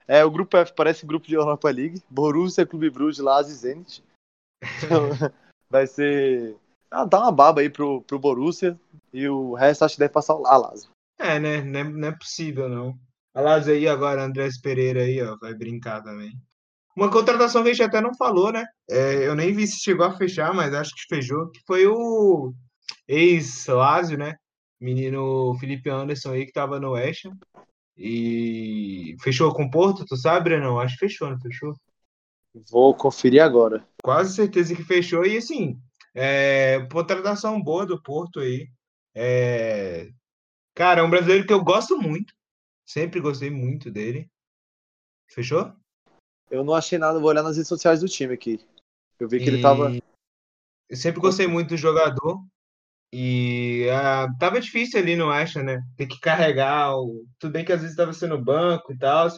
É, o grupo F parece grupo de Europa League. Borussia, Clube Bruges, Lazio e Zenit. Então, vai ser... Ah, dá uma baba aí pro, pro Borussia. E o resto acho que deve passar o Lazio. É, né? Não é, não é possível, não. A Lazio aí agora, Andrés Pereira aí, ó, vai brincar também. Uma contratação que a gente até não falou, né? É, eu nem vi se chegou a fechar, mas acho que fechou, que foi o ex-Lázio, né? Menino Felipe Anderson aí, que tava no West. E fechou com o Porto, tu sabe, Brenão? Acho que fechou, não fechou? Vou conferir agora. Quase certeza que fechou. E assim, é, contratação boa do Porto aí. É, cara, é um brasileiro que eu gosto muito. Sempre gostei muito dele. Fechou? Eu não achei nada, vou olhar nas redes sociais do time aqui. Eu vi que e... ele tava. Eu sempre gostei muito do jogador. E uh, tava difícil ali no Acha, né? Ter que carregar. O... Tudo bem que às vezes estava sendo banco e tal,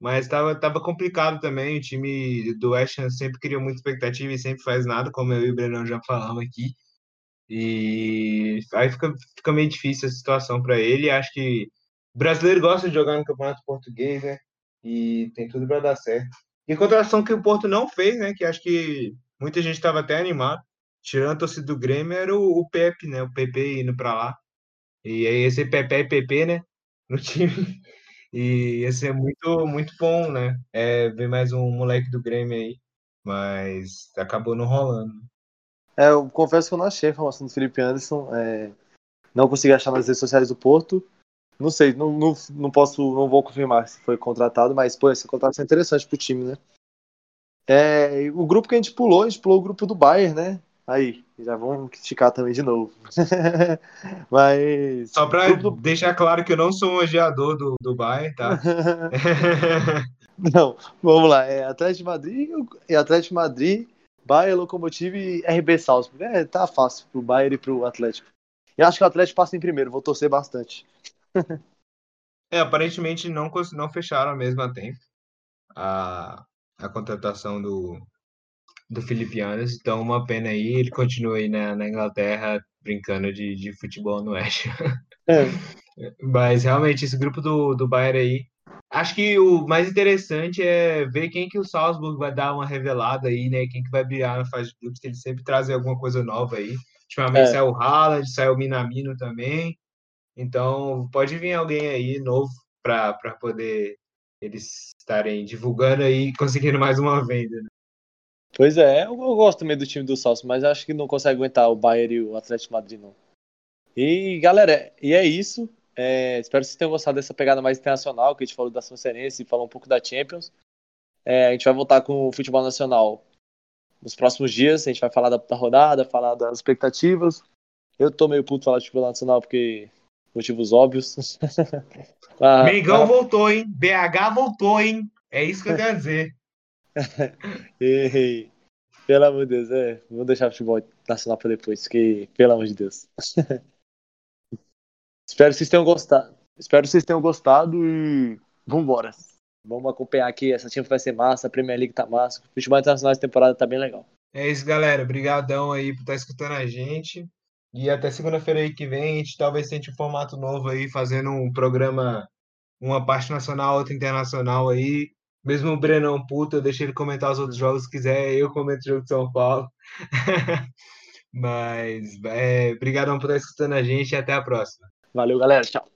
mas tava, tava complicado também. O time do Ham sempre cria muita expectativa e sempre faz nada, como eu e o Brenão já falamos aqui. E aí fica, fica meio difícil a situação para ele. Acho que o brasileiro gosta de jogar no Campeonato Português, né? E tem tudo para dar certo. E contratação que o Porto não fez, né? Que acho que muita gente estava até animado tirando a torcida do Grêmio, era o, o Pepe, né? O Pepe indo para lá. E aí ser Pepe e Pepe, né? No time. E ia ser muito, muito bom, né? É, ver mais um moleque do Grêmio aí. Mas acabou não rolando. É, eu confesso que eu não achei a informação do Felipe Anderson. É, não consegui achar nas redes sociais do Porto. Não sei, não, não, não posso, não vou confirmar se foi contratado, mas pô, essa contratação é interessante pro time, né? É, o grupo que a gente pulou, a gente pulou o grupo do Bayern, né? Aí, já vão criticar também de novo. Mas. Só para tudo... deixar claro que eu não sou um odiador do, do Bayern, tá? não, vamos lá. É Atlético de Madrid e Atlético de Madrid, Bayern, Locomotive e RB Salzburg. É, tá fácil pro Bayern e pro Atlético. E acho que o Atlético passa em primeiro, vou torcer bastante. é, aparentemente não, não fecharam ao mesmo tempo a, a contratação do, do Felipe Anderson, então uma pena aí, ele continua aí na, na Inglaterra brincando de, de futebol no West. É. Mas realmente, esse grupo do, do Bayern aí, acho que o mais interessante é ver quem que o Salzburg vai dar uma revelada aí, né? Quem que vai brilhar na fase de grupos, que eles sempre trazem alguma coisa nova aí. Ultimamente é. saiu o Haaland, saiu o Minamino também. Então, pode vir alguém aí novo para poder eles estarem divulgando aí e conseguindo mais uma venda. Né? Pois é, eu, eu gosto também do time do Salso, mas acho que não consegue aguentar o Bayern e o Atlético Madrid, não. E, galera, e é isso. É, espero que vocês tenham gostado dessa pegada mais internacional, que a gente falou da São Serense e falou um pouco da Champions. É, a gente vai voltar com o futebol nacional nos próximos dias. A gente vai falar da, da rodada, falar das expectativas. Eu tô meio puto falar de futebol nacional porque motivos óbvios. ah, Mengão ah, voltou, hein? BH voltou, hein? É isso que eu quero dizer. Ei, pelo amor de Deus, é. Vou deixar o futebol nacional para depois, que, pelo amor de Deus. Espero que vocês tenham gostado. Espero que vocês tenham gostado e vambora. Vamos acompanhar aqui, essa time vai ser massa, a Premier League tá massa, o futebol internacional essa temporada tá bem legal. É isso, galera. Obrigadão aí por estar tá escutando a gente. E até segunda-feira aí que vem, a gente talvez tente um formato novo aí, fazendo um programa, uma parte nacional, outra internacional aí, mesmo o Brenão puto, eu deixei ele comentar os outros jogos se quiser, eu comento o jogo de São Paulo. Mas, é, obrigadão por estar escutando a gente e até a próxima. Valeu, galera. Tchau.